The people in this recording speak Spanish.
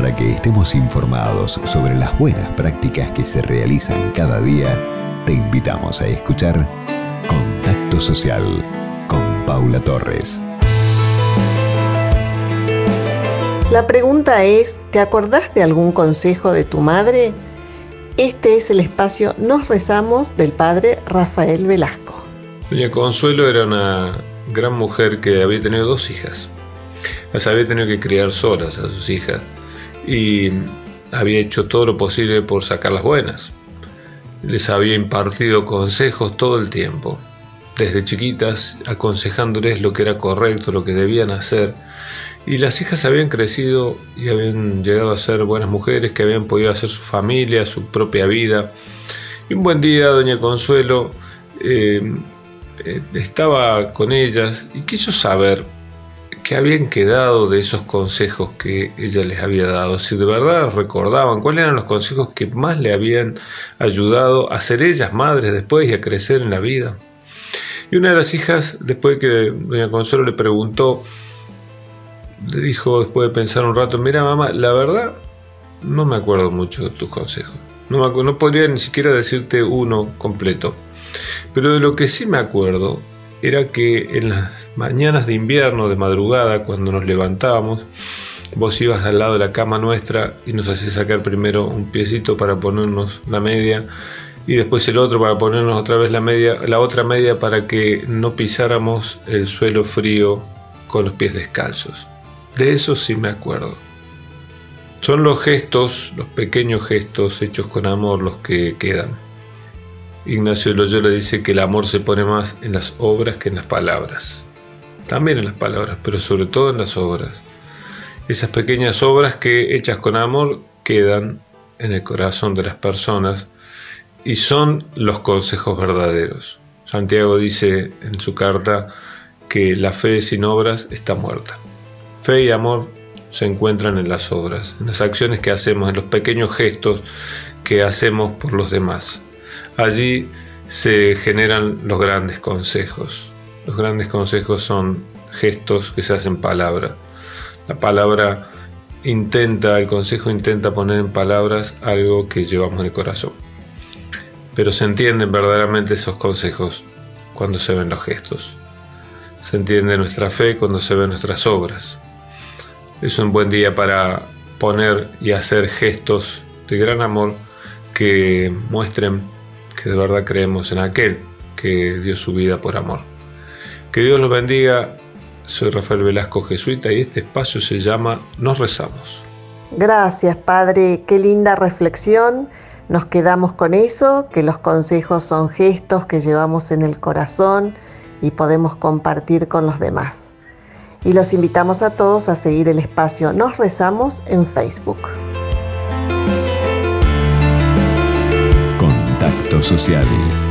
Para que estemos informados sobre las buenas prácticas que se realizan cada día, te invitamos a escuchar Contacto Social con Paula Torres. La pregunta es, ¿te acordás de algún consejo de tu madre? Este es el espacio Nos rezamos del padre Rafael Velasco. Doña Consuelo era una gran mujer que había tenido dos hijas. Las había tenido que criar solas a sus hijas y había hecho todo lo posible por sacarlas buenas. Les había impartido consejos todo el tiempo, desde chiquitas aconsejándoles lo que era correcto, lo que debían hacer y las hijas habían crecido y habían llegado a ser buenas mujeres que habían podido hacer su familia, su propia vida. Y un buen día, doña Consuelo eh, eh, estaba con ellas y quiso saber qué habían quedado de esos consejos que ella les había dado, si de verdad recordaban cuáles eran los consejos que más le habían ayudado a ser ellas madres después y a crecer en la vida. Y una de las hijas, después que doña Consuelo le preguntó, le dijo después de pensar un rato, mira mamá, la verdad no me acuerdo mucho de tus consejos. No, no podría ni siquiera decirte uno completo. Pero de lo que sí me acuerdo era que en las mañanas de invierno, de madrugada, cuando nos levantábamos, vos ibas al lado de la cama nuestra y nos hacías sacar primero un piecito para ponernos la media y después el otro para ponernos otra vez la media, la otra media para que no pisáramos el suelo frío con los pies descalzos. De eso sí me acuerdo. Son los gestos, los pequeños gestos hechos con amor los que quedan. Ignacio Loyola dice que el amor se pone más en las obras que en las palabras. También en las palabras, pero sobre todo en las obras. Esas pequeñas obras que hechas con amor quedan en el corazón de las personas y son los consejos verdaderos. Santiago dice en su carta que la fe sin obras está muerta. Fe y amor se encuentran en las obras, en las acciones que hacemos, en los pequeños gestos que hacemos por los demás. Allí se generan los grandes consejos. Los grandes consejos son gestos que se hacen palabra. La palabra intenta, el consejo intenta poner en palabras algo que llevamos en el corazón. Pero se entienden verdaderamente esos consejos cuando se ven los gestos. Se entiende nuestra fe cuando se ven nuestras obras. Es un buen día para poner y hacer gestos de gran amor que muestren que de verdad creemos en aquel que dio su vida por amor. Que Dios los bendiga. Soy Rafael Velasco Jesuita y este espacio se llama Nos rezamos. Gracias, Padre. Qué linda reflexión. Nos quedamos con eso, que los consejos son gestos que llevamos en el corazón y podemos compartir con los demás y los invitamos a todos a seguir el espacio Nos Rezamos en Facebook. Social